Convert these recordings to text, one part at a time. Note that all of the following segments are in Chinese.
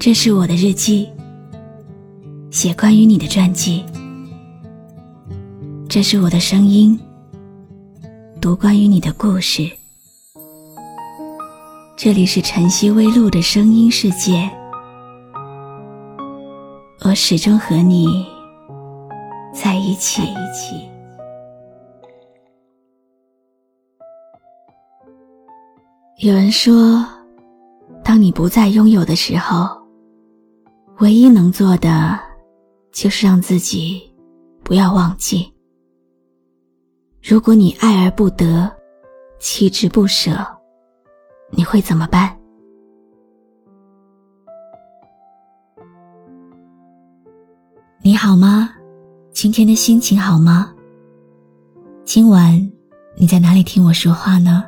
这是我的日记，写关于你的传记。这是我的声音，读关于你的故事。这里是晨曦微露的声音世界，我始终和你在一起。有人说，当你不再拥有的时候。唯一能做的，就是让自己不要忘记。如果你爱而不得，弃之不舍，你会怎么办？你好吗？今天的心情好吗？今晚你在哪里听我说话呢？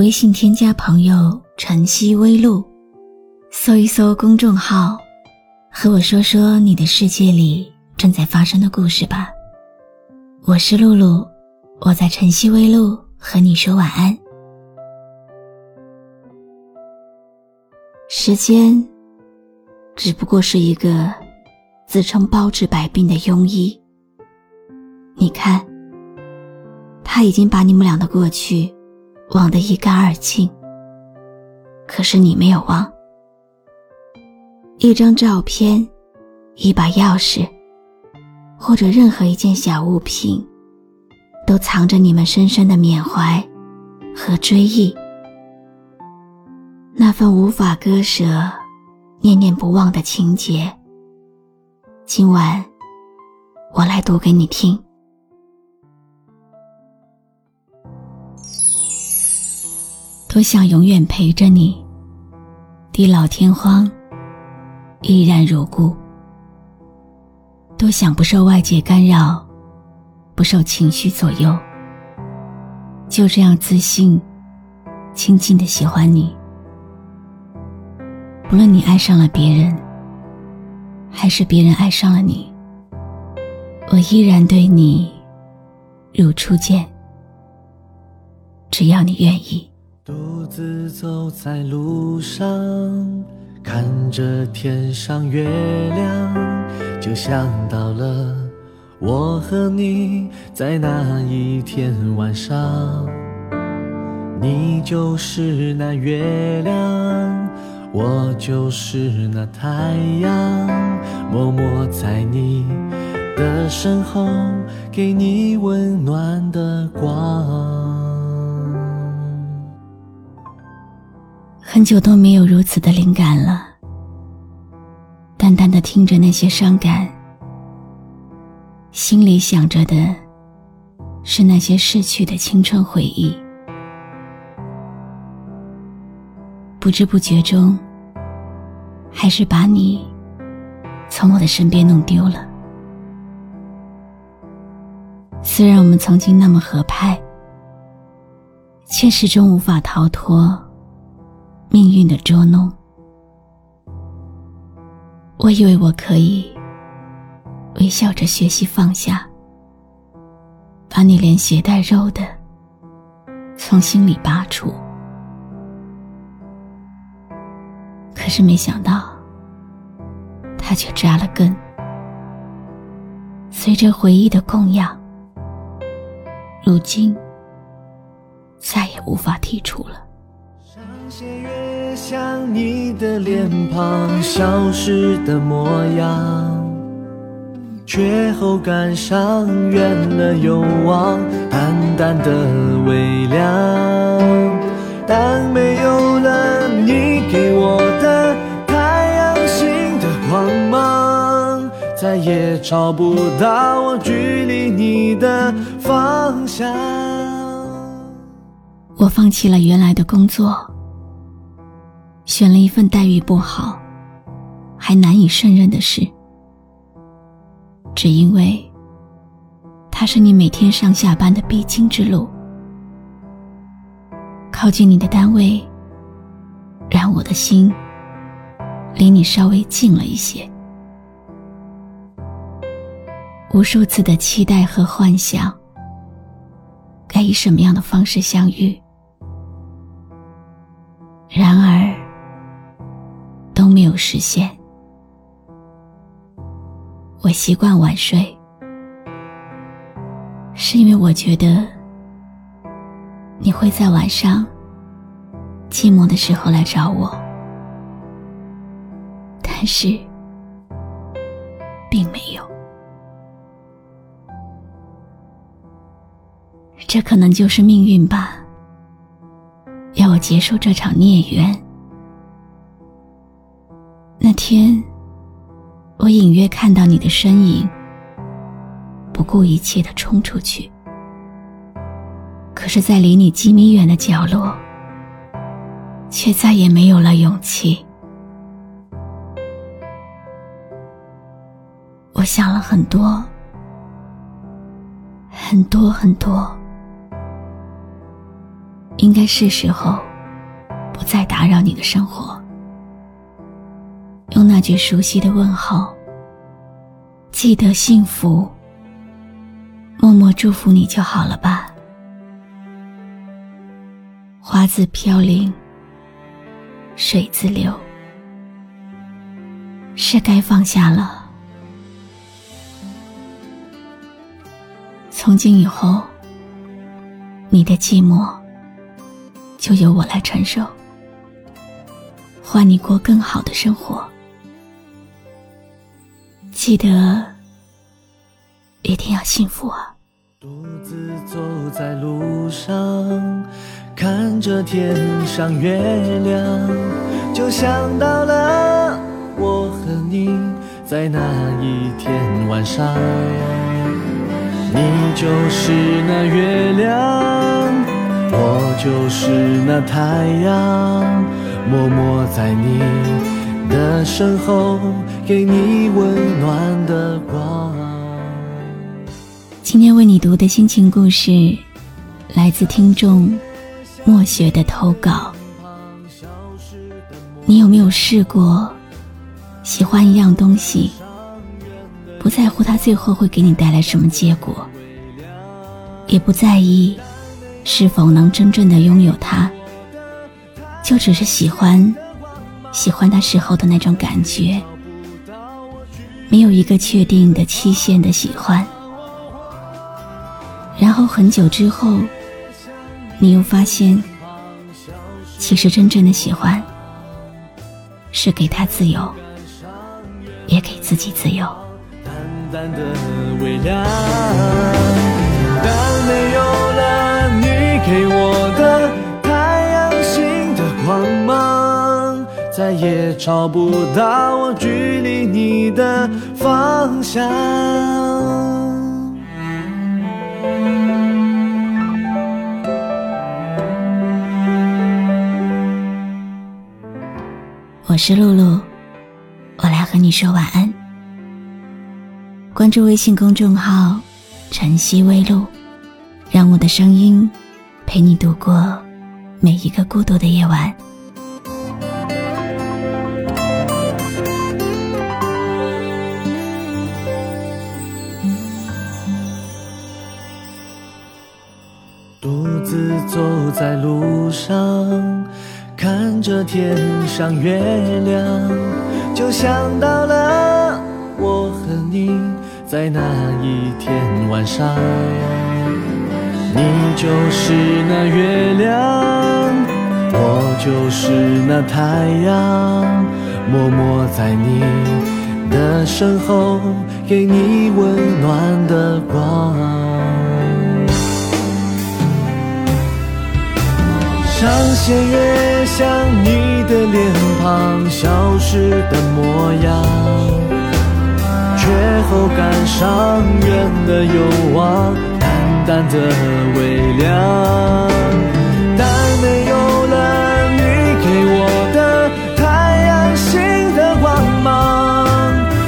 微信添加朋友“晨曦微露”。搜一搜公众号，和我说说你的世界里正在发生的故事吧。我是露露，我在晨曦微露和你说晚安。时间只不过是一个自称包治百病的庸医。你看，他已经把你们俩的过去忘得一干二净，可是你没有忘。一张照片，一把钥匙，或者任何一件小物品，都藏着你们深深的缅怀和追忆。那份无法割舍、念念不忘的情节，今晚我来读给你听。多想永远陪着你，地老天荒。依然如故，多想不受外界干扰，不受情绪左右，就这样自信、亲近的喜欢你。不论你爱上了别人，还是别人爱上了你，我依然对你如初见。只要你愿意。独自走在路上。看着天上月亮，就想到了我和你在那一天晚上。你就是那月亮，我就是那太阳，默默在你的身后，给你温暖的光。很久都没有如此的灵感了。淡淡的听着那些伤感，心里想着的是那些逝去的青春回忆。不知不觉中，还是把你从我的身边弄丢了。虽然我们曾经那么合拍，却始终无法逃脱。命运的捉弄，我以为我可以微笑着学习放下，把你连鞋带肉的从心里拔出，可是没想到，它却扎了根，随着回忆的供养，如今再也无法剔除了。你的脸庞消失的模样，却后感伤远了又望，淡淡的微凉。当没有了你给我的太阳星的光芒，再也找不到我距离你的方向。我放弃了原来的工作。选了一份待遇不好，还难以胜任的事，只因为它是你每天上下班的必经之路。靠近你的单位，让我的心离你稍微近了一些。无数次的期待和幻想，该以什么样的方式相遇？没有实现。我习惯晚睡，是因为我觉得你会在晚上寂寞的时候来找我，但是并没有。这可能就是命运吧，要我结束这场孽缘。天，我隐约看到你的身影，不顾一切的冲出去。可是，在离你几米远的角落，却再也没有了勇气。我想了很多，很多很多。应该是时候，不再打扰你的生活。用那句熟悉的问候，记得幸福，默默祝福你就好了吧。花自飘零，水自流，是该放下了。从今以后，你的寂寞。就由我来承受，换你过更好的生活。记得，一定要幸福啊！独自走在路上，看着天上月亮，就想到了我和你在那一天晚上，你就是那月亮。我就是那太阳，默默在你的身后，给你温暖的光。今天为你读的心情故事，来自听众墨雪的投稿。你有没有试过喜欢一样东西，不在乎它最后会给你带来什么结果，也不在意？是否能真正的拥有它？就只是喜欢，喜欢他时候的那种感觉，没有一个确定的期限的喜欢。然后很久之后，你又发现，其实真正的喜欢，是给他自由，也给自己自由。淡淡的微亮，但没有了你。给我再也找不到我距离你的方向。我是露露，我来和你说晚安。关注微信公众号“晨曦微露”，让我的声音。陪你度过每一个孤独的夜晚。独自走在路上，看着天上月亮，就想到了我和你在那一天晚上。你就是那月亮，我就是那太阳，默默在你的身后，给你温暖的光。上弦月像你的脸庞消失的模样，却后感上远的有望。淡淡的微亮，但没有了你给我的太阳星的光芒，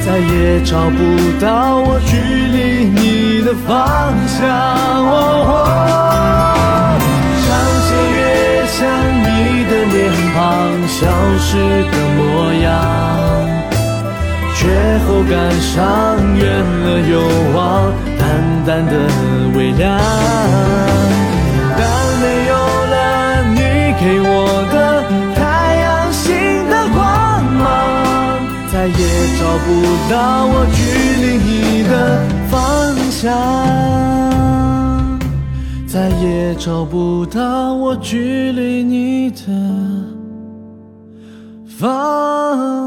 再也找不到我距离你的方向。消失的模样。却后感伤远了又望，淡淡的微亮。当没有了你给我的太阳星的光芒，再也找不到我距离你的方向，再也找不到我距离你的方